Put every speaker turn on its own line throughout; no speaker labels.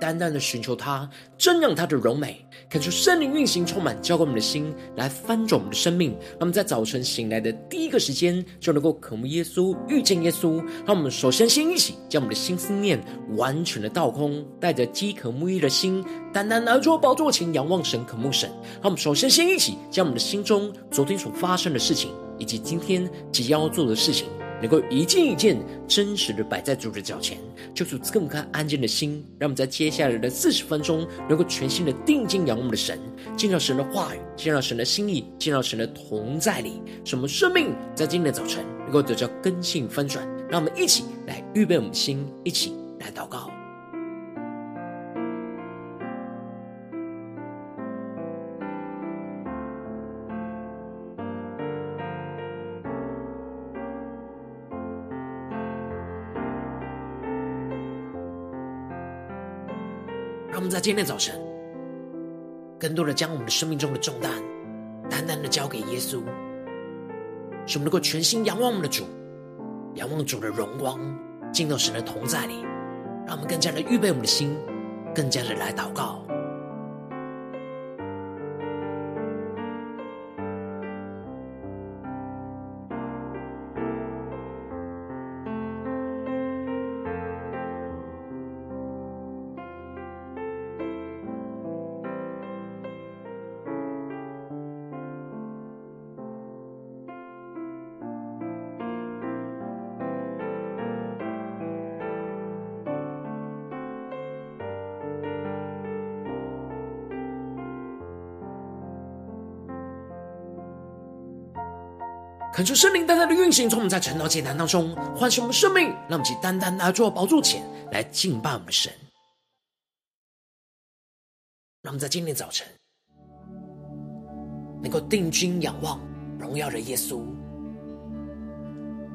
单单的寻求他，瞻仰他的荣美，感受圣灵运行充满，浇灌我们的心，来翻转我们的生命。那么在早晨醒来的第一个时间，就能够渴慕耶稣，遇见耶稣。让我们首先先一起将我们的心思念完全的倒空，带着饥渴沐浴的心，单单来到宝座前仰望神，渴慕神。让我们首先先一起将我们的心中昨天所发生的事情，以及今天即将要做的事情。能够一件一件真实的摆在主的脚前，就是更加安静的心，让我们在接下来的四十分钟，能够全心的定睛仰望我们的神，见到神的话语，见到神的心意，见到神的同在里，什么生命在今天的早晨能够得到根性翻转。让我们一起来预备我们的心，一起来祷告。让我们在今天早晨，更多的将我们的生命中的重担，单单的交给耶稣，使我们能够全心仰望我们的主，仰望主的荣光，进到神的同在里，让我们更加的预备我们的心，更加的来祷告。恳求圣灵单单的运行，从我们在晨祷祭坛当中唤醒我们生命，让我们去单单拿作宝座前来敬拜我们的神。让我们在今天早晨能够定睛仰望荣耀的耶稣，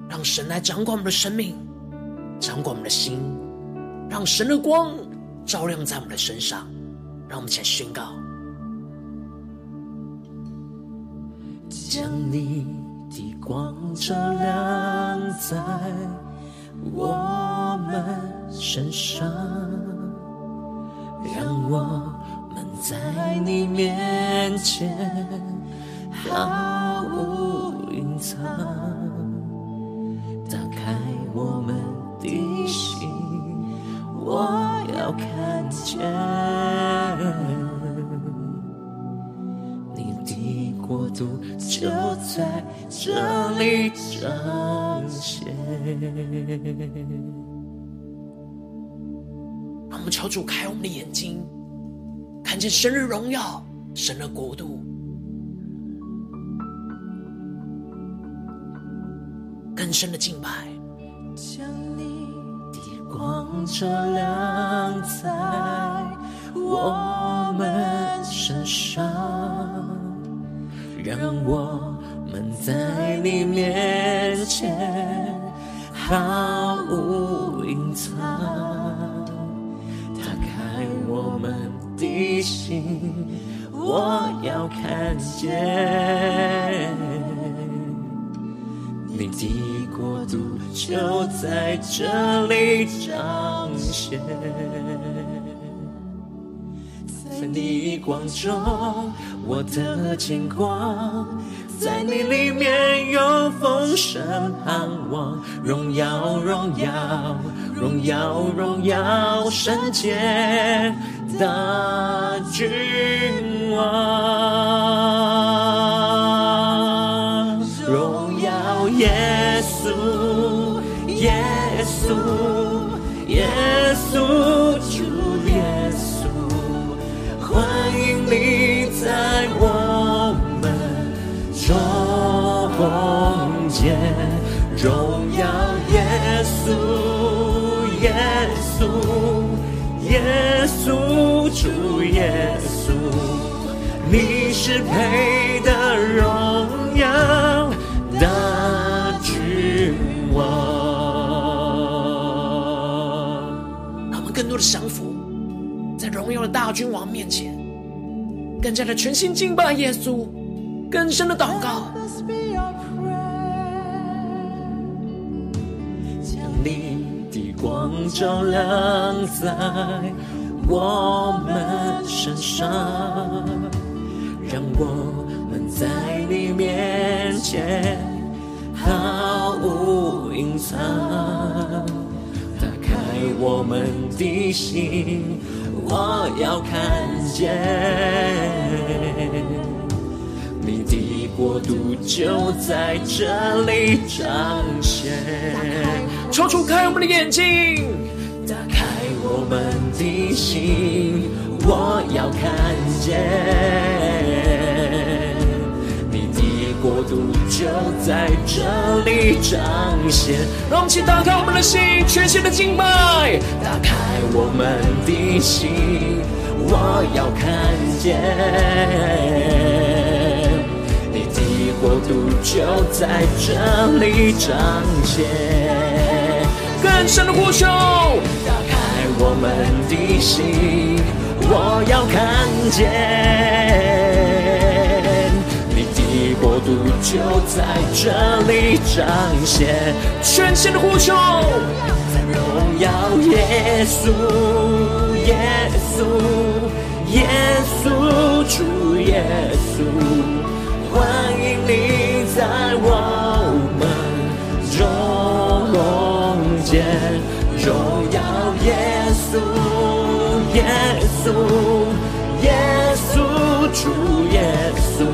让神来掌管我们的生命，掌管我们的心，让神的光照亮在我们的身上。让我们一起来宣告：
将你。的光照亮在我们身上，让我们在你面前毫无隐藏，打开我们的心，我要看见。度就在这里彰显。
让我们求主开我们的眼睛，看见神的荣耀，神的国度，更深的敬拜。
将你的光照亮在我们身上。让我们在你面前毫无隐藏，打开我们的心，我要看见你的国度就在这里彰显。在你光中，我的牵挂，在你里面有丰盛盼望，荣耀荣耀荣耀荣耀圣洁的君王，主耶稣，你是配得荣耀的君王。
让我们更多的降服在荣耀的大君王面前，更加的全心敬拜耶稣，更深的祷告。
你的光照亮在我们身上，让我们在你面前毫无隐藏。打开我们的心，我要看见。你的国度就在这里彰显。
求主开我们的眼睛，
打开我们的心，我要看见。你的国度就在这里彰显。
让我们一起打开我们的心，全新的敬拜。
打开我们的心，我要看见。你的国度就在这里彰显，
更深的呼求，
我们的心，我要看见你的国度就在这里彰显，
全新的呼求，
荣耀耶稣，耶稣，耶稣，主耶稣。欢迎你在我们中间，荣耀耶稣，耶稣，耶稣，主耶稣，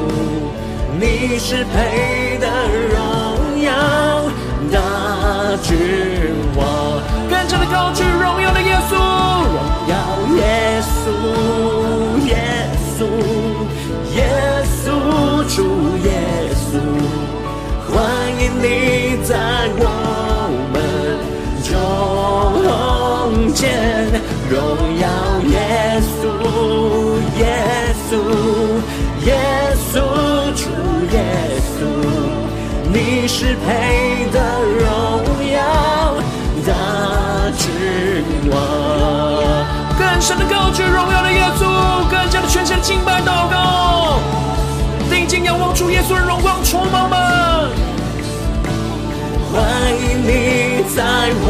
你是配得荣耀大君王，
荣耀耶
稣，耶稣，耶稣，主耶稣，你是配得荣耀大君王。
更深的高举荣耀的耶稣，更加的全心敬拜祷告。定睛仰望主耶稣的荣光充满吗？
欢迎你在我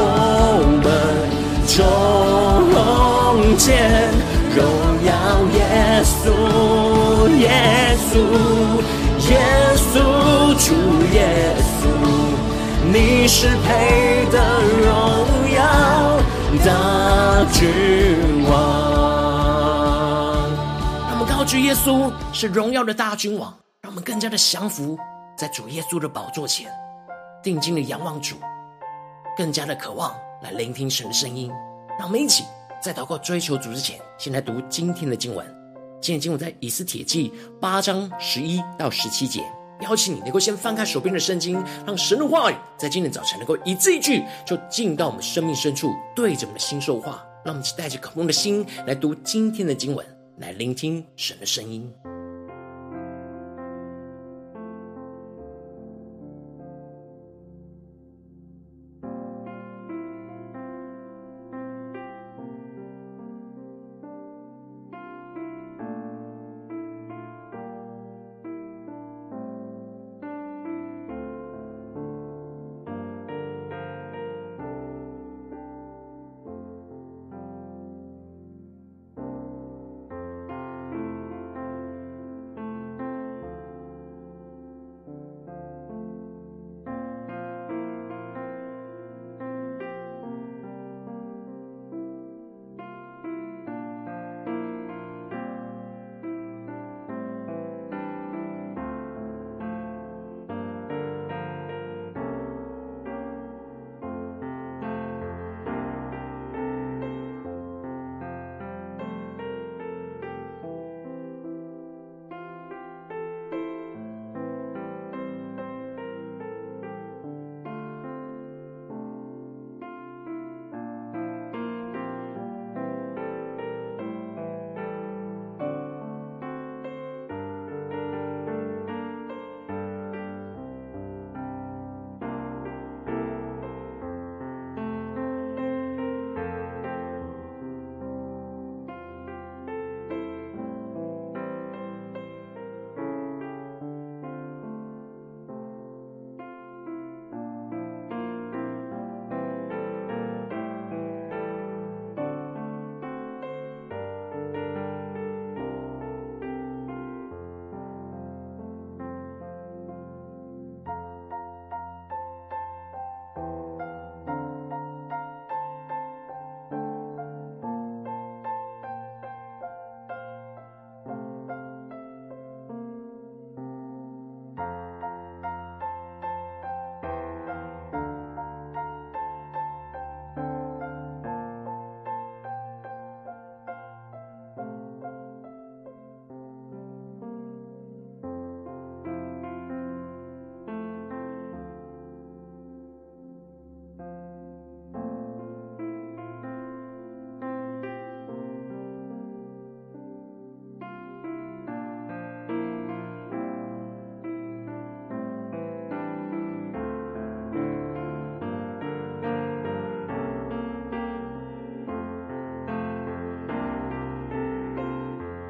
们中间，荣耀耶稣，耶稣，耶稣，主耶稣，你是配得荣耀大君王。
他们高举耶稣是荣耀的大君王，让我们更加的降服在主耶稣的宝座前，定睛的仰望主，更加的渴望来聆听神的声音。让我们一起在祷告追求主之前，先来读今天的经文。今天经文在以斯帖记八章十一到十七节。邀请你能够先翻开手边的圣经，让神的话语在今天早晨能够一字一句就进到我们生命深处，对着我们的心说话。让我们带着渴慕的心来读今天的经文。来聆听神的声音。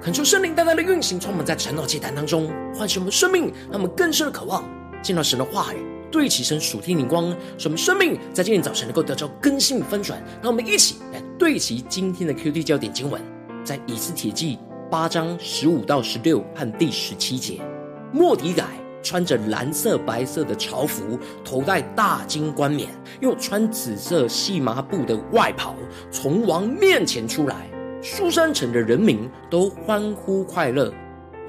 恳求圣灵大大的运行，充满在晨祷祭坛当中，唤醒我们生命，让我们更深的渴望见到神的话语，对齐神属天灵光，使我们生命在今天早晨能够得到更新与翻转。让我们一起来对齐今天的 QD 焦点经文，在以斯帖记八章十五到十六和第十七节，莫底改穿着蓝色白色的朝服，头戴大金冠冕，又穿紫色细麻布的外袍，从王面前出来。苏珊城的人民都欢呼快乐，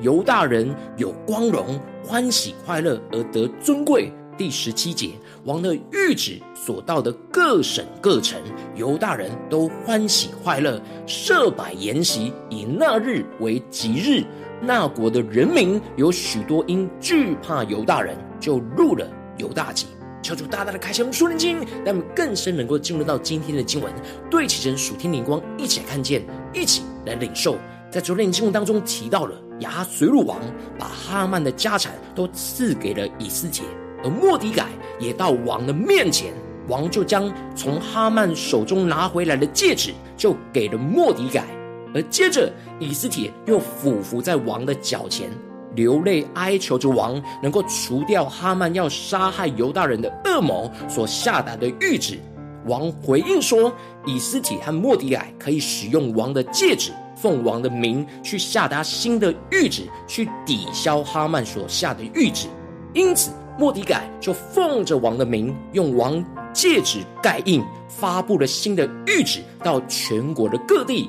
犹大人有光荣，欢喜快乐而得尊贵。第十七节，王的谕旨所到的各省各城，犹大人都欢喜快乐，设摆筵席，以那日为吉日。那国的人民有许多因惧怕犹大人，就入了犹大籍。敲出大大的开启我们属灵经，让我们更深能够进入到今天的经文，对齐神属天灵光，一起来看见，一起来领受。在昨天的经文当中提到了亚哈随鲁王把哈曼的家产都赐给了以斯帖，而莫迪改也到王的面前，王就将从哈曼手中拿回来的戒指就给了莫迪改，而接着以斯帖又俯伏在王的脚前。流泪哀求着王，能够除掉哈曼要杀害犹大人的恶魔所下达的谕旨。王回应说：“以斯帖和莫底改可以使用王的戒指，奉王的名去下达新的谕旨，去抵消哈曼所下的谕旨。因此，莫底改就奉着王的名，用王戒指盖印，发布了新的谕旨到全国的各地。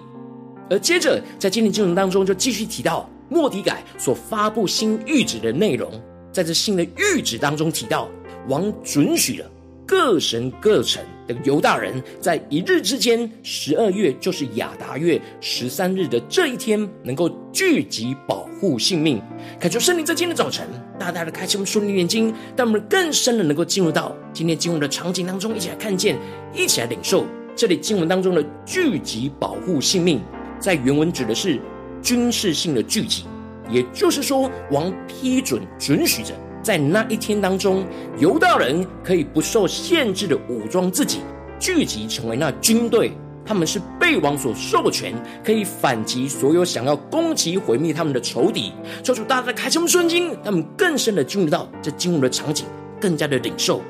而接着，在今天经文当中，就继续提到。”莫迪改所发布新谕旨的内容，在这新的谕旨当中提到，王准许了各省各城的犹大人，在一日之间，十二月就是亚达月十三日的这一天，能够聚集保护性命。恳求圣灵在今天的早晨，大大的开启我们属灵眼睛，让我们更深的能够进入到今天经文的场景当中，一起来看见，一起来领受这里经文当中的聚集保护性命，在原文指的是。军事性的聚集，也就是说，王批准准许着，在那一天当中，犹大人可以不受限制的武装自己，聚集成为那军队。他们是被王所授权，可以反击所有想要攻击毁灭他们的仇敌。求主大大开启我们圣经，让我们更深的进入到这经文的场景，更加的领受。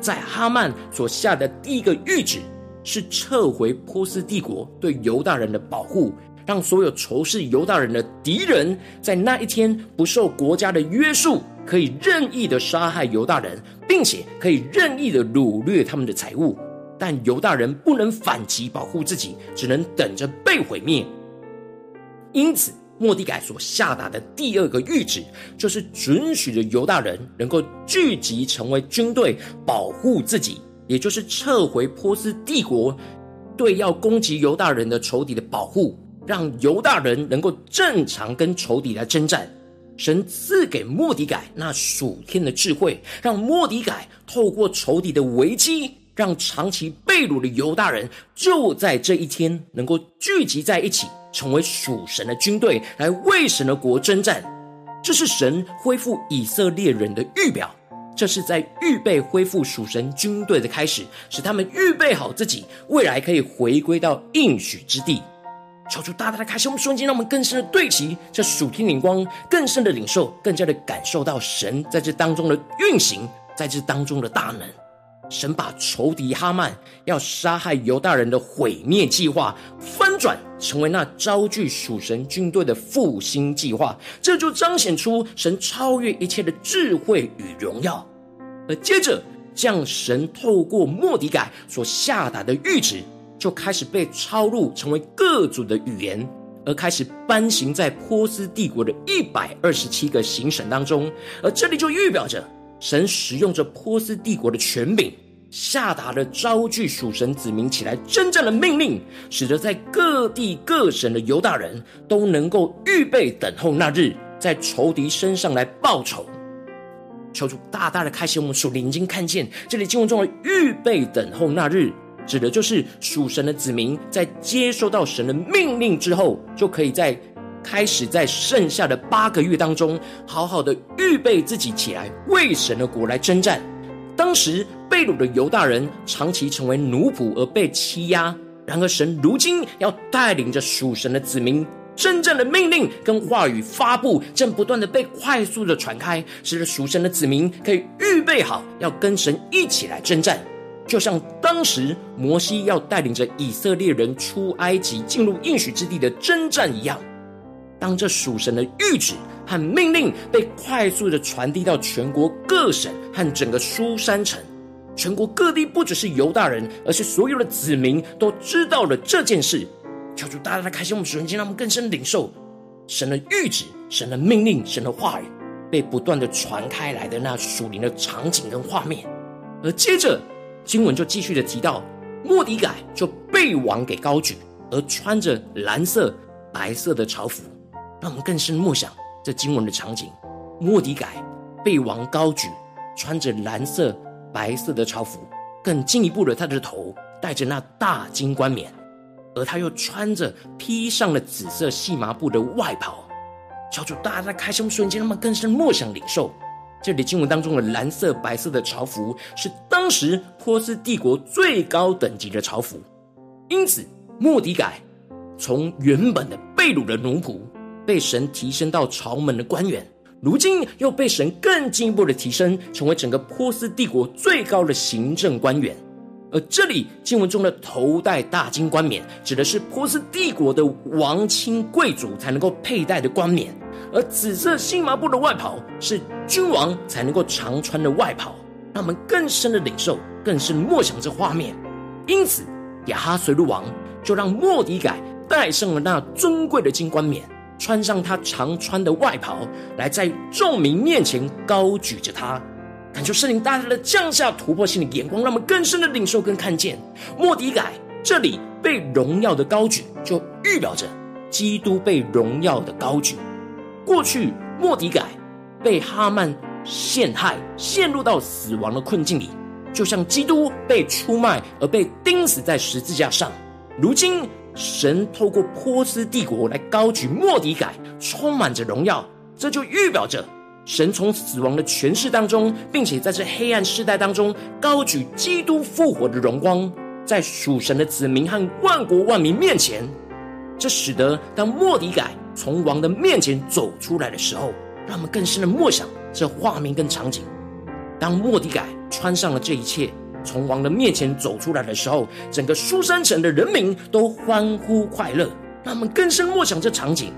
在哈曼所下的第一个谕旨，是撤回波斯帝国对犹大人的保护。让所有仇视犹大人的敌人，在那一天不受国家的约束，可以任意的杀害犹大人，并且可以任意的掳掠他们的财物。但犹大人不能反击保护自己，只能等着被毁灭。因此，莫底改所下达的第二个谕旨，就是准许着犹大人能够聚集成为军队，保护自己，也就是撤回波斯帝国对要攻击犹大人的仇敌的保护。让犹大人能够正常跟仇敌来征战，神赐给末底改那属天的智慧，让末底改透过仇敌的危机，让长期被掳的犹大人就在这一天能够聚集在一起，成为属神的军队，来为神的国征战。这是神恢复以色列人的预表，这是在预备恢复属神军队的开始，使他们预备好自己，未来可以回归到应许之地。求主大大的开心我们瞬间，让我们更深的对齐这属天灵光，更深的领受，更加的感受到神在这当中的运行，在这当中的大能。神把仇敌哈曼要杀害犹大人的毁灭计划翻转，成为那招聚属神军队的复兴计划，这就彰显出神超越一切的智慧与荣耀。而接着，将神透过莫迪改所下达的谕旨。就开始被抄录成为各族的语言，而开始颁行在波斯帝国的一百二十七个行省当中。而这里就预表着神使用着波斯帝国的权柄，下达了招聚属神子民起来真正的命令，使得在各地各省的犹大人都能够预备等候那日，在仇敌身上来报仇。求主大大的开启我们属灵眼睛，看见这里经文中的预备等候那日。指的就是属神的子民，在接收到神的命令之后，就可以在开始在剩下的八个月当中，好好的预备自己起来，为神的国来征战。当时被掳的犹大人长期成为奴仆而被欺压，然而神如今要带领着属神的子民真正的命令跟话语发布，正不断的被快速的传开，使得属神的子民可以预备好要跟神一起来征战。就像当时摩西要带领着以色列人出埃及，进入应许之地的征战一样。当这属神的谕旨和命令被快速的传递到全国各省和整个苏山城，全国各地不只是犹大人，而是所有的子民都知道了这件事。求主大大的开心我们属灵经，让我们更深领受神的谕旨、神的命令、神的话语被不断的传开来的那属灵的场景跟画面。而接着经文就继续的提到，莫迪改就被王给高举，而穿着蓝色、白色的朝服。让我们更深默想这经文的场景：莫迪改被王高举，穿着蓝色、白色的朝服，更进一步的，他的头戴着那大金冠冕，而他又穿着披上了紫色细麻布的外袍。小主大大开胸瞬间，让我们更深默想领受这里经文当中的蓝色、白色的朝服，是当时波斯帝国最高等级的朝服。因此，莫迪改从原本的被掳的奴仆。被神提升到朝门的官员，如今又被神更进一步的提升，成为整个波斯帝国最高的行政官员。而这里经文中的头戴大金冠冕，指的是波斯帝国的王亲贵族才能够佩戴的冠冕；而紫色细麻布的外袍，是君王才能够常穿的外袍。让我们更深的领受，更深默想这画面。因此，亚哈随鲁王就让莫底改戴上了那尊贵的金冠冕。穿上他常穿的外袍，来在众民面前高举着他，感受圣灵大大的降下突破性的眼光，让我们更深的领受跟看见。莫迪改这里被荣耀的高举，就预表着基督被荣耀的高举。过去莫迪改被哈曼陷害，陷入到死亡的困境里，就像基督被出卖而被钉死在十字架上。如今。神透过波斯帝国来高举莫迪改，充满着荣耀，这就预表着神从死亡的权势当中，并且在这黑暗世代当中高举基督复活的荣光，在属神的子民和万国万民面前。这使得当莫迪改从王的面前走出来的时候，让我们更深的默想这画面跟场景。当莫迪改穿上了这一切。从王的面前走出来的时候，整个苏珊城的人民都欢呼快乐。让我们更深默想这场景，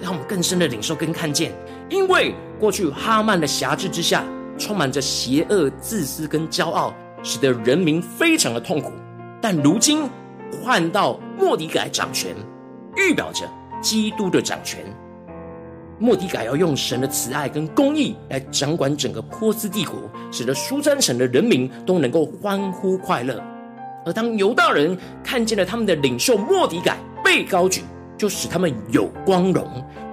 让我们更深的领受跟看见。因为过去哈曼的辖制之下，充满着邪恶、自私跟骄傲，使得人民非常的痛苦。但如今换到莫底改掌权，预表着基督的掌权。末底改要用神的慈爱跟公义来掌管整个波斯帝国，使得苏珊省的人民都能够欢呼快乐。而当犹大人看见了他们的领袖莫底改被高举，就使他们有光荣、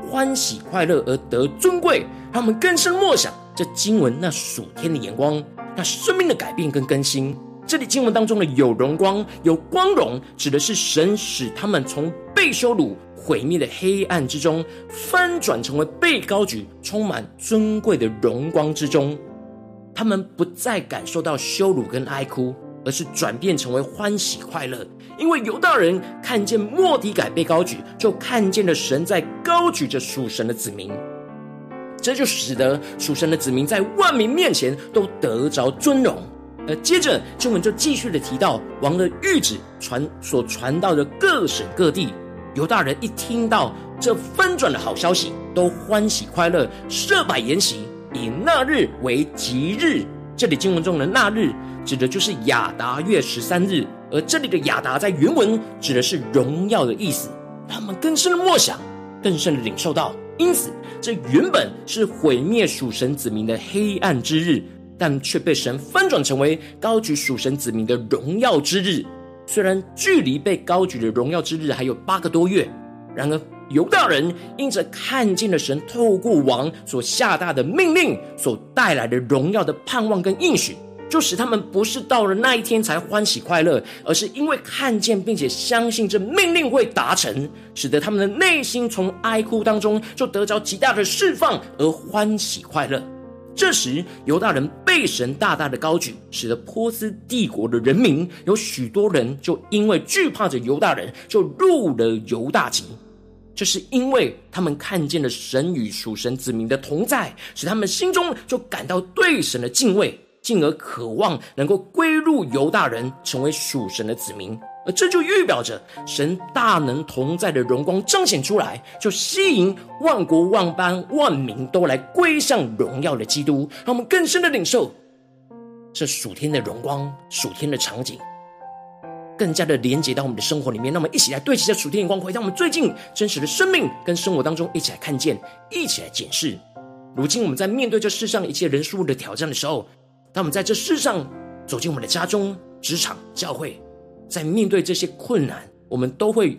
欢喜快乐而得尊贵。让我们更深默想这经文那属天的眼光，那生命的改变跟更新。这里经文当中的有荣光、有光荣，指的是神使他们从被羞辱。毁灭的黑暗之中，翻转成为被高举、充满尊贵的荣光之中。他们不再感受到羞辱跟哀哭，而是转变成为欢喜快乐。因为犹大人看见末底改被高举，就看见了神在高举着属神的子民。这就使得属神的子民在万民面前都得着尊荣。而接着经文就继续的提到王的谕旨传所传到的各省各地。犹大人一听到这翻转的好消息，都欢喜快乐，设摆筵席，以那日为吉日。这里经文中的那日，指的就是亚达月十三日，而这里的亚达在原文指的是荣耀的意思。他们更深的默想，更深的领受到，因此这原本是毁灭属神子民的黑暗之日，但却被神翻转成为高举属神子民的荣耀之日。虽然距离被高举的荣耀之日还有八个多月，然而犹大人因着看见了神透过王所下达的命令所带来的荣耀的盼望跟应许，就使他们不是到了那一天才欢喜快乐，而是因为看见并且相信这命令会达成，使得他们的内心从哀哭当中就得着极大的释放而欢喜快乐。这时，犹大人被神大大的高举，使得波斯帝国的人民有许多人就因为惧怕着犹大人，就入了犹大籍。这是因为他们看见了神与属神子民的同在，使他们心中就感到对神的敬畏，进而渴望能够归入犹大人，成为属神的子民。而这就预表着神大能同在的荣光彰显出来，就吸引万国万邦万民都来归向荣耀的基督，让我们更深的领受这属天的荣光、属天的场景。更加的连接到我们的生活里面，让我们一起来对齐这属天的光辉，让我们最近真实的生命跟生活当中一起来看见，一起来检视。如今我们在面对这世上一切人事物的挑战的时候，当我们在这世上走进我们的家中、职场、教会，在面对这些困难，我们都会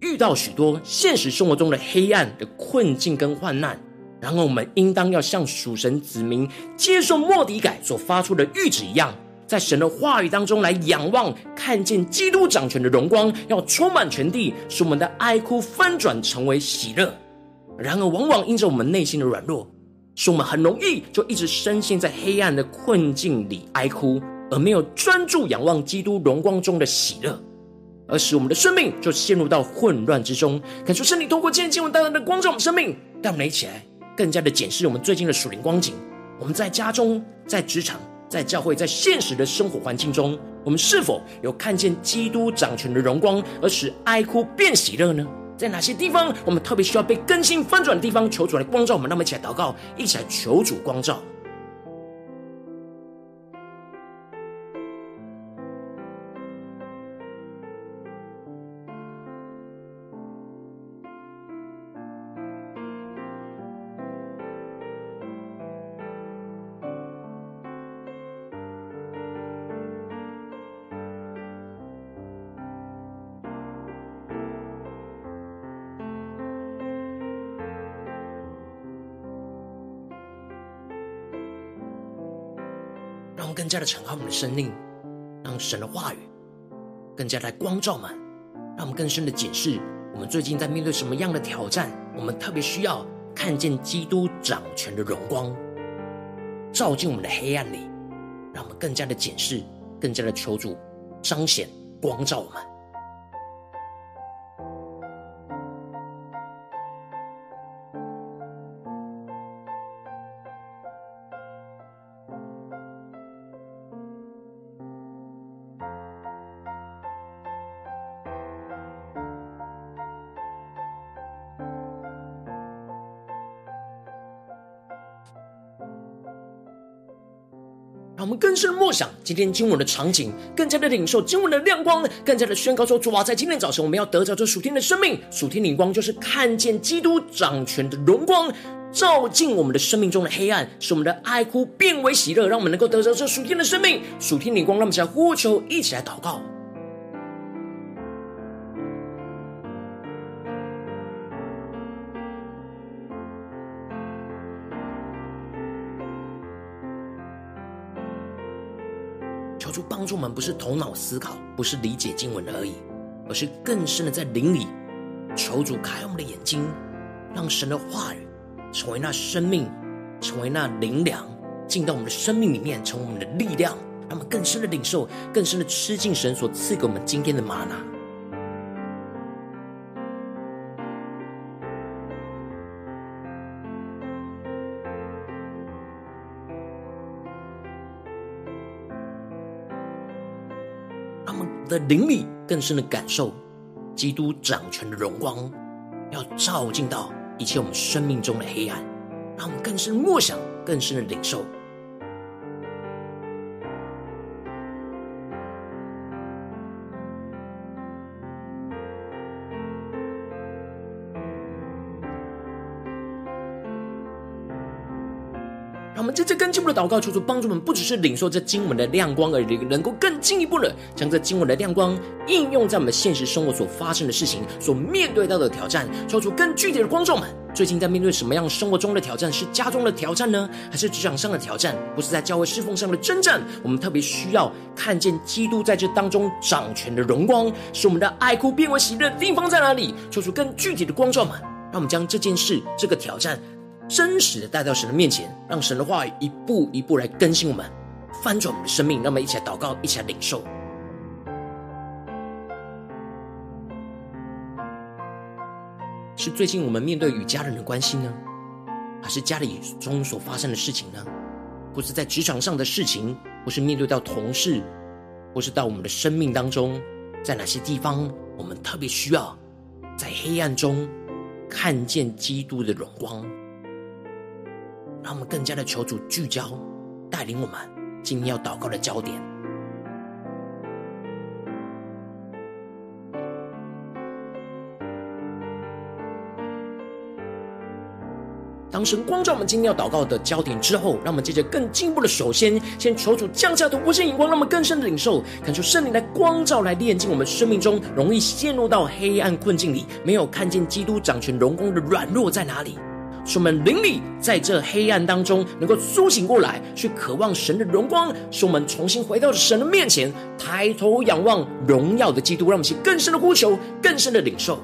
遇到许多现实生活中的黑暗的困境跟患难。然后我们应当要像属神子民接受莫迪改所发出的谕旨一样。在神的话语当中来仰望，看见基督掌权的荣光，要充满全地，使我们的哀哭翻转成为喜乐。然而，往往因着我们内心的软弱，使我们很容易就一直深陷在黑暗的困境里哀哭，而没有专注仰望基督荣光中的喜乐，而使我们的生命就陷入到混乱之中。感谢圣灵通过今天经文带来的光照，我们生命，带我们一起来更加的检视我们最近的属灵光景。我们在家中，在职场。在教会，在现实的生活环境中，我们是否有看见基督掌权的荣光，而使哀哭变喜乐呢？在哪些地方，我们特别需要被更新翻转的地方，求主来光照我们。那么，一起来祷告，一起来求主光照。更加的敞开我们的生命，让神的话语更加的光照我们，让我们更深的解释我们最近在面对什么样的挑战。我们特别需要看见基督掌权的荣光，照进我们的黑暗里，让我们更加的检视，更加的求助彰显光照我们。深默想今天经文的场景，更加的领受经文的亮光，更加的宣告说：主啊，在今天早晨，我们要得着这属天的生命。属天领光就是看见基督掌权的荣光，照进我们的生命中的黑暗，使我们的爱哭变为喜乐，让我们能够得着这属天的生命。属天灵光，让我们起来呼求，一起来祷告。助我们，不是头脑思考，不是理解经文而已，而是更深的在灵里。求主开我们的眼睛，让神的话语成为那生命，成为那灵粮，进到我们的生命里面，成为我们的力量，让我们更深的领受，更深的吃进神所赐给我们今天的玛娜。的灵里更深的感受，基督掌权的荣光，要照进到一切我们生命中的黑暗，让我们更深默想，更深的领受。的祷告，求主帮助我们，不只是领受这经文的亮光而已，能够更进一步的将这经文的亮光应用在我们现实生活所发生的事情、所面对到的挑战。求主更具体的光照们，最近在面对什么样生活中的挑战？是家中的挑战呢，还是职场上的挑战？不是在教会侍奉上的征战？我们特别需要看见基督在这当中掌权的荣光，使我们的哀哭变为喜乐的地方在哪里？求主更具体的光照们，让我们将这件事、这个挑战。真实的带到神的面前，让神的话语一步一步来更新我们，翻转我们的生命。让我们一起来祷告，一起来领受。是最近我们面对与家人的关系呢？还是家里中所发生的事情呢？或是在职场上的事情，或是面对到同事，或是到我们的生命当中，在哪些地方我们特别需要在黑暗中看见基督的荣光，让我们更加的求主聚焦，带领我们今天要祷告的焦点。当神光照我们今天要祷告的焦点之后，让我们接着更进一步的，首先先求主降下突破性眼光，让我们更深的领受，感受圣灵来光照，来炼净我们生命中容易陷入到黑暗困境里，没有看见基督掌权荣光的软弱在哪里，使我们灵里在这黑暗当中能够苏醒过来，去渴望神的荣光，使我们重新回到神的面前，抬头仰望荣耀的基督，让我们去更深的呼求，更深的领受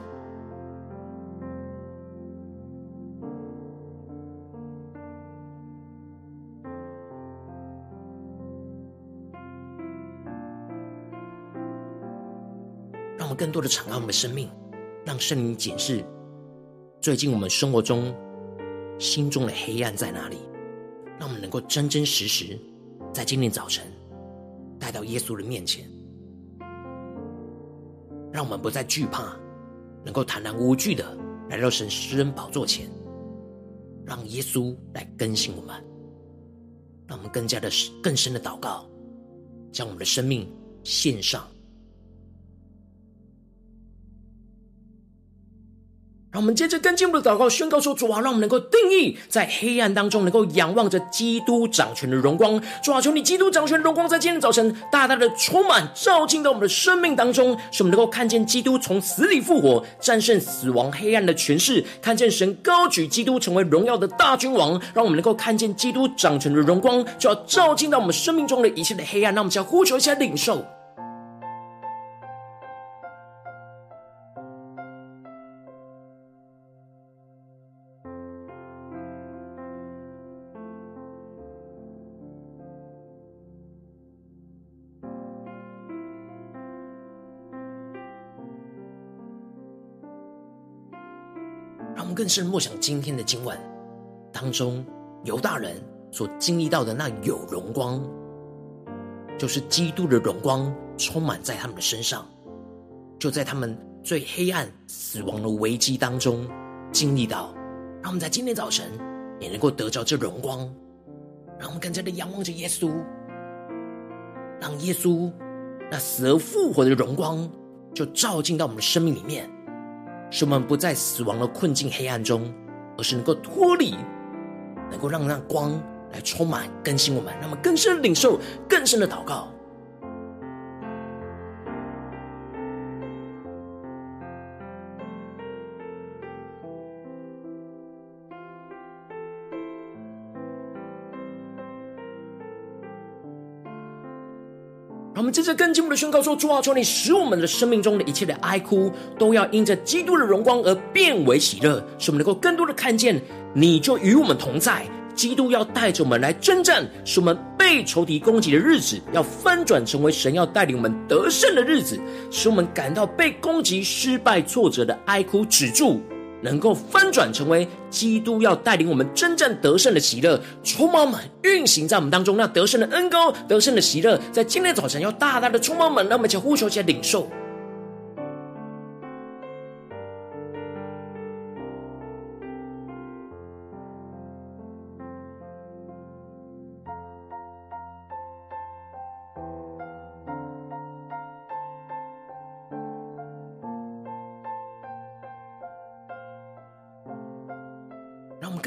让我。更多的敞开我们的生命，让圣灵检视最近我们生活中心中的黑暗在哪里，让我们能够真真实实在今天早晨带到耶稣的面前，让我们不再惧怕，能够坦然无惧的来到神施恩宝座前，让耶稣来更新我们，让我们更加的更深的祷告，将我们的生命献上。让我们接着更进一步的祷告，宣告说：“主啊，让我们能够定义在黑暗当中，能够仰望着基督掌权的荣光。主啊，求你基督掌权的荣光在今天早晨大大的充满照进到我们的生命当中，使我们能够看见基督从死里复活，战胜死亡黑暗的权势，看见神高举基督成为荣耀的大君王。让我们能够看见基督掌权的荣光，就要照进到我们生命中的一切的黑暗。让我们就要呼求一下领受。”更是默想今天的经文当中，犹大人所经历到的那有荣光，就是基督的荣光充满在他们的身上，就在他们最黑暗、死亡的危机当中经历到，让我们在今天早晨也能够得着这荣光，让我们更加的仰望着耶稣，让耶稣那死而复活的荣光就照进到我们的生命里面。使我们不在死亡的困境黑暗中，而是能够脱离，能够让那光来充满更新我们，那么更深领受，更深的祷告。我们接着更进一步的宣告说：主啊，求你使我们的生命中的一切的哀哭，都要因着基督的荣光而变为喜乐，使我们能够更多的看见，你就与我们同在。基督要带着我们来征战，使我们被仇敌攻击的日子要翻转成为神要带领我们得胜的日子，使我们感到被攻击、失败、挫折的哀哭止住。能够翻转成为基督要带领我们真正得胜的喜乐，充满们运行在我们当中，那得胜的恩膏、得胜的喜乐，在今天早晨要大大的充满们，让我们一起呼求，一起领受。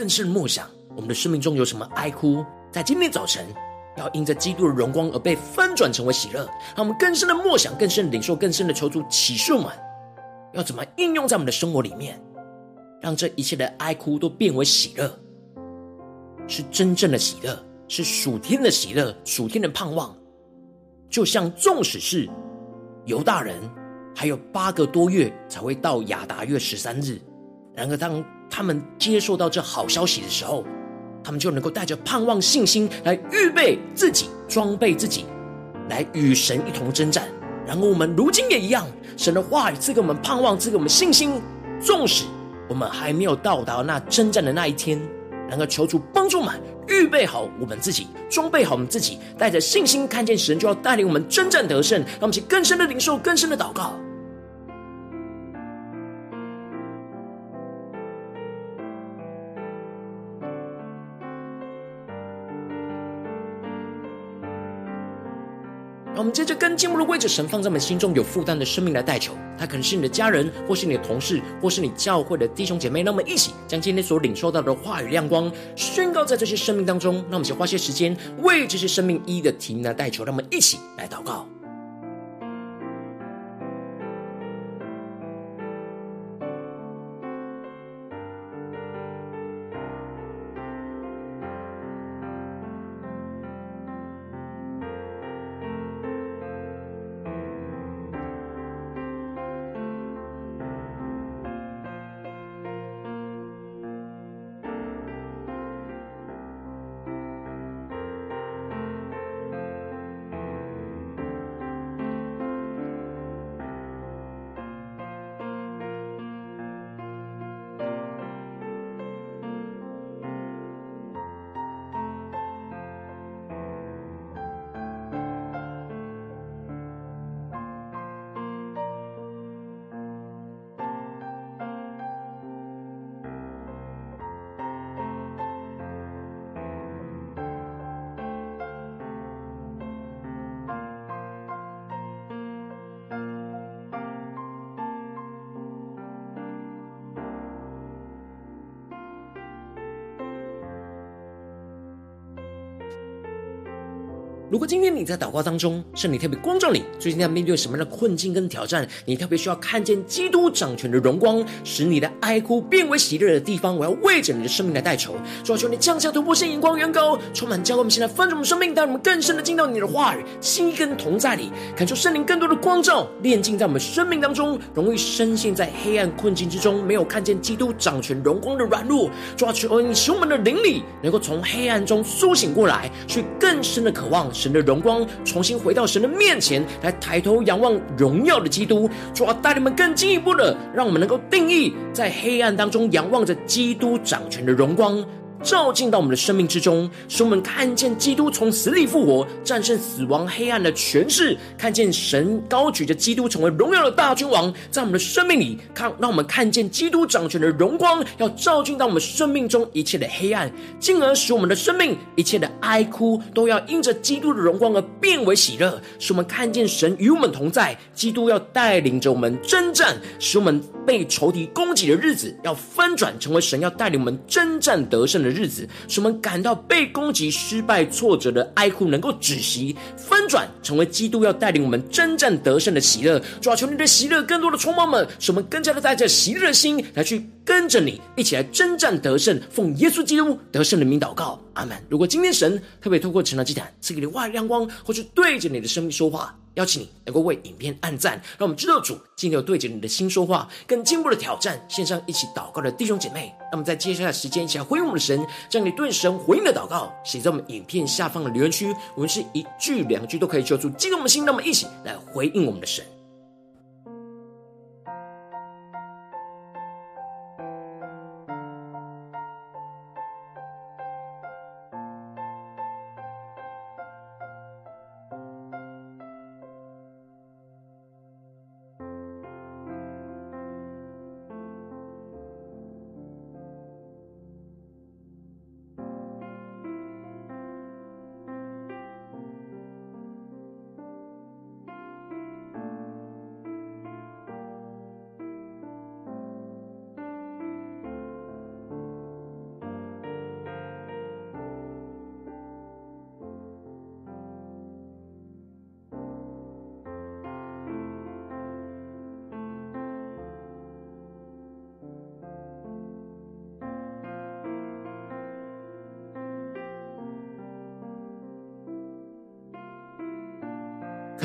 更是默想，我们的生命中有什么哀哭，在今天早晨要因着基督的荣光而被翻转成为喜乐。让我们更深的默想，更深的领受，更深的求主启示我们，要怎么应用在我们的生活里面，让这一切的哀哭都变为喜乐，是真正的喜乐，是属天的喜乐，属天的盼望。就像纵使是犹大人，还有八个多月才会到亚达月十三日，然而当。他们接受到这好消息的时候，他们就能够带着盼望、信心来预备自己、装备自己，来与神一同征战。然后我们如今也一样，神的话语赐给我们盼望，赐给我们信心。纵使我们还没有到达那征战的那一天。能够求主帮助我们预备好我们自己，装备好我们自己，带着信心看见神就要带领我们征战得胜。让我们去更深的领受，更深的祷告。让我们接着跟进步的为着神放在我们心中有负担的生命来代求，他可能是你的家人，或是你的同事，或是你教会的弟兄姐妹。那么一起将今天所领受到的话语亮光宣告在这些生命当中。那我们先花些时间为这些生命一一的提名来代求。让我们一起来祷告。如果今天你在祷告当中，圣灵特别光照你，最近在面对什么样的困境跟挑战？你特别需要看见基督掌权的荣光，使你的哀哭变为喜乐的地方。我要为着你的生命来代求，主啊，求你降下突破性眼光，远高，充满教会我们现在丰盛的生命，带我们更深的进到你的话语，心跟同在里，感受圣灵更多的光照，炼净在我们生命当中，容易深陷在黑暗困境之中，没有看见基督掌权荣光的软弱。主啊，求你使我们的灵里能够从黑暗中苏醒过来，去更深的渴望。神神的荣光重新回到神的面前来，抬头仰望荣耀的基督，主啊，带你们更进一步的，让我们能够定义在黑暗当中仰望着基督掌权的荣光。照进到我们的生命之中，使我们看见基督从死里复活，战胜死亡黑暗的权势；看见神高举着基督成为荣耀的大君王，在我们的生命里看，让我们看见基督掌权的荣光，要照进到我们生命中一切的黑暗，进而使我们的生命一切的哀哭都要因着基督的荣光而变为喜乐。使我们看见神与我们同在，基督要带领着我们征战，使我们被仇敌攻击的日子要翻转，成为神要带领我们征战得胜的日子，使我们感到被攻击、失败、挫折的哀哭能够止息，翻转成为基督要带领我们征战得胜的喜乐。主啊，求你的喜乐更多的充满们，使我们更加的带着喜乐的心来去跟着你一起来征战得胜。奉耶稣基督得胜的名祷告，阿门。如果今天神特别透过晨祷祭坛赐给你外亮光，或是对着你的生命说话。邀请你能够为影片按赞，让我们知道主今天有对着你的心说话，更进一步的挑战。线上一起祷告的弟兄姐妹，那么在接下来的时间，一起来回应我们的神，将你对神回应的祷告写在我们影片下方的留言区。我们是一句两句都可以说出激动我们的心，那么一起来回应我们的神。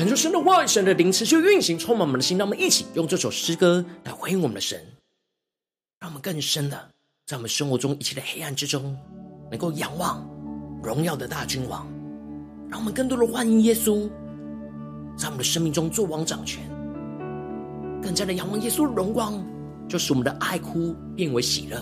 感受神的话，神的灵持续运行，充满我们的心。让我们一起用这首诗歌来回应我们的神，让我们更深的在我们生活中一切的黑暗之中，能够仰望荣耀的大君王。让我们更多的欢迎耶稣，在我们的生命中作王掌权，更加的仰望耶稣的荣光，就使我们的哀哭变为喜
乐。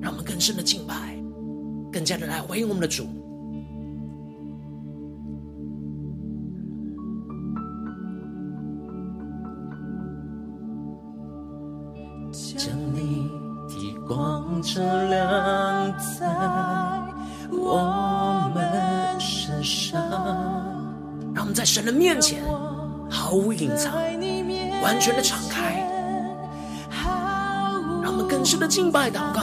让我们更深的敬拜，更加的来回应我们的主。
将你的光照亮在我们身上，
让我们在神的面前毫无隐藏，完全的敞开，让我们更深的敬拜祷告，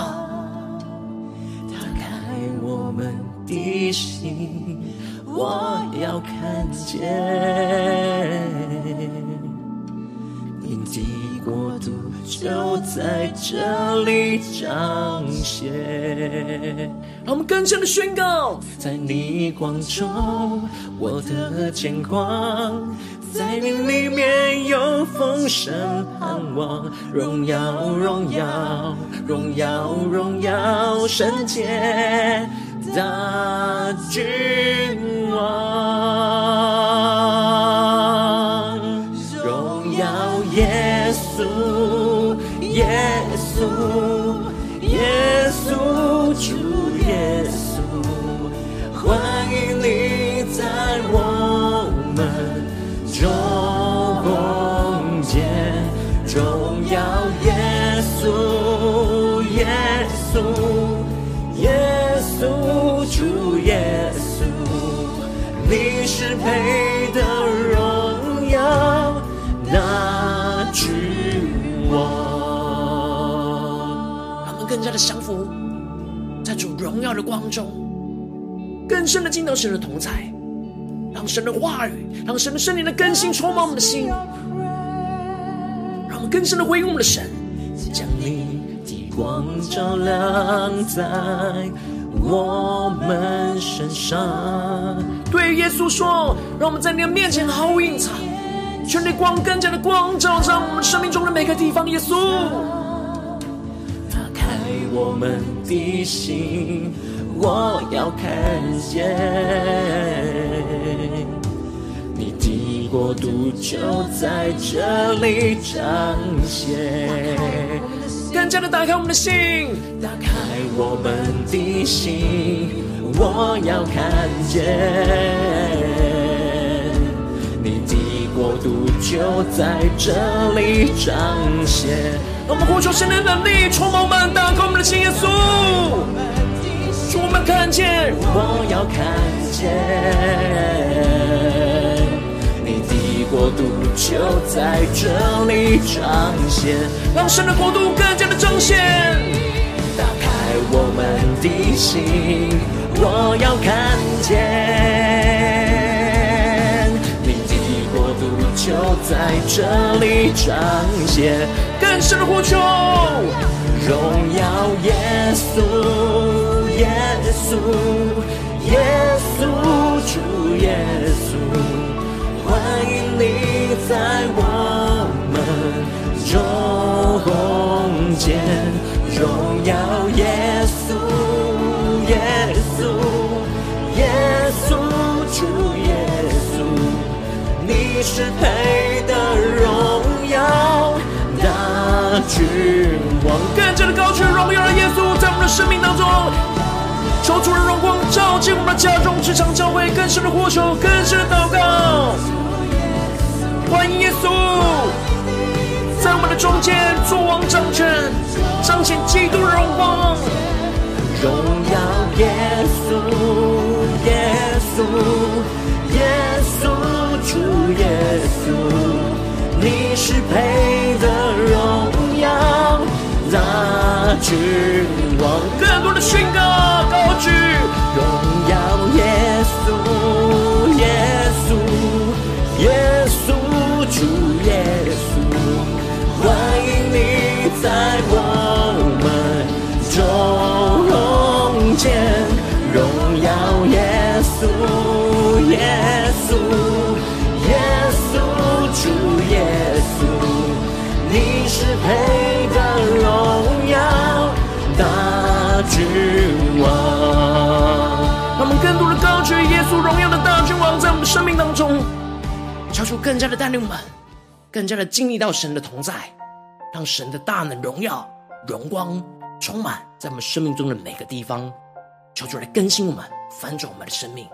打开我们的心，我要看见。你的国度就在这里彰显。
让我们更深的宣告，
在逆光中，我的见光，在你里面有风声盼望，荣耀荣耀荣耀荣耀圣洁大君王，
更加的降服在主荣耀的光中，更深的进到神的同在，让神的话语，让神的圣灵的更新充满我们的心，让我们更深的回应我们的神。
将你的光照亮在我们身上。
对耶稣说，让我们在你的面前毫无隐藏，全力光更加的光照在我们生命中的每个地方。耶
稣，我们的心，我要看见你的国度就在这里彰显。
更加的打开我们的心，
打开我们的心，我要看见国度就在这里彰显。
让我们呼求神的能力充满我们，打开我们的心，耶稣，让我们看见，
我要看见你的国度就在这里彰显，
让神的国度更加的彰显。
打开我们的心，我要看见就在这里彰显，
更深的呼求，
荣耀耶稣，耶稣，耶稣，主耶稣，欢迎你在我们中间，荣耀耶稣，耶稣，是配得荣耀大君王。
更加的高举荣耀的耶稣在我们的生命当中，求主的荣光照进我们的家中、职场、教会，更深的呼求，更深的祷告，欢迎耶稣在我们的中间作王掌权，彰显基督的荣光。
荣耀耶稣，耶稣，耶稣，主耶稣，你是配得荣耀那君王。更多的宣告高举，荣耀耶稣，耶稣，耶稣，主耶稣，欢迎你在我们中间，荣耀耶稣，配的荣耀大君王。
让我们更多的高举耶稣荣耀的大君王，在我们生命当中，求主更加的带领我们，更加的经历到神的同在，让神的大能荣耀荣光充满在我们生命中的每个地方。求主来更新我们，翻转我们的生命。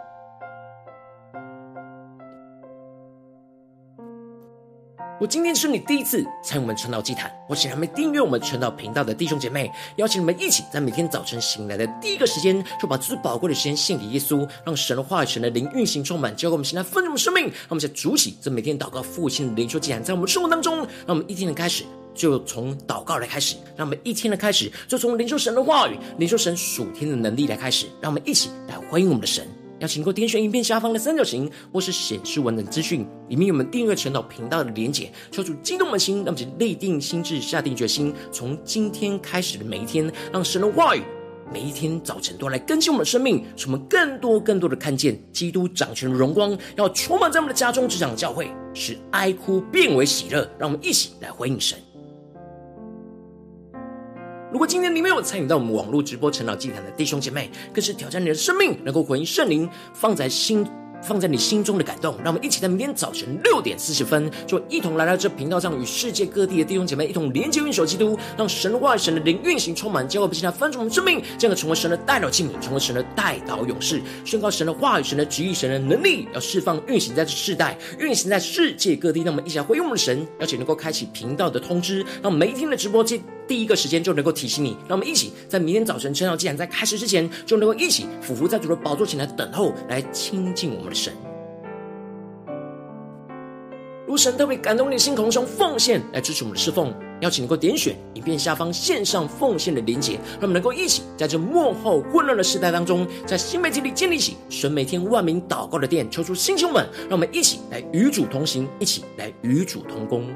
我今天是你第一次参与我们传道祭坛，或是还没订阅我们传道频道的弟兄姐妹，邀请你们一起在每天早晨醒来的第一个时间，就把最宝贵的时间献给耶稣，让神的话语、神的灵运行充满，教给我们现在丰盛的生命。让我们先主起这每天祷告父亲的灵修祭坛，在我们生活当中，让我们一天的开始就从祷告来开始，让我们一天的开始就从领受神的话语、领受神属天的能力来开始，让我们一起来欢迎我们的神。邀请过点选影片下方的三角形，或是显示文本资讯，里面有我们订阅晨祷频道的连结。抽出激动的心，让我们立定心智，下定决心，从今天开始的每一天，让神的话语每一天早晨都来更新我们的生命，使我们更多更多的看见基督掌权的荣光，要充满在我们的家中、职场、教会，使哀哭变为喜乐。让我们一起来回应神。如果今天你没有参与到我们网络直播晨祷祭坛的弟兄姐妹，更是挑战你的生命，能够回应圣灵放在心。放在你心中的感动，让我们一起在明天早晨六点四十分，就一同来到这频道上，与世界各地的弟兄姐妹一同连接、运手基督，让神的话语、神的灵运行充满，教会并且翻转我们生命，这样成为神的代祷器皿，成为神的代祷勇士，宣告神的话语、神的旨意、神的能力，要释放运行在这世代，运行在世界各地。让我们一起来回应我们的神，而且能够开启频道的通知，让每一天的直播间第一个时间就能够提醒你。让我们一起在明天早晨晨祷祭坛在开始之前，就能够一起俯伏在主的宝座前来等候，来亲近我们的神。如神特别感动你的心，同用奉献来支持我们的侍奉，邀请能够点选影片下方线上奉献的连结，让我们能够一起在这幕后混乱的时代当中，在新媒体里建立起神每天万名祷告的殿，抽出弟兄们，让我们一起来与主同行，一起来与主同工。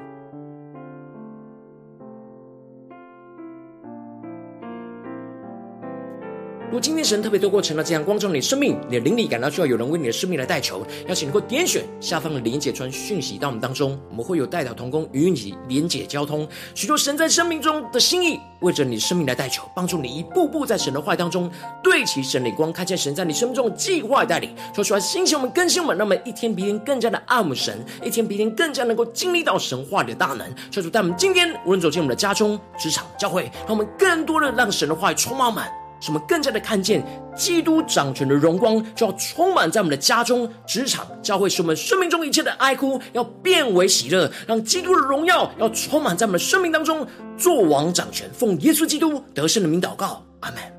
如果今天神特别透过晨祷这样光照你的生命，你的灵里感到需要有人为你的生命来代求，邀请你能够点选下方的连结传讯息到我们当中，我们会有代祷同工与你连结交通。许多神在生命中的心意，为着你的生命来代求，帮助你一步步在神的话当中对齐神的光，看见神在你生命中的计划带领。说出来，兴起我们更新我们，那么一天比一天更加的爱慕神，一天比一天更加能够经历到神话里的大能。求主带我们今天无论走进我们的家中、职场、教会，让我们更多的让神的话语充满满。使我们更加的看见基督掌权的荣光，就要充满在我们的家中、职场、教会，使我们生命中一切的哀哭要变为喜乐，让基督的荣耀要充满在我们的生命当中，做王掌权，奉耶稣基督得胜的名祷告，阿门。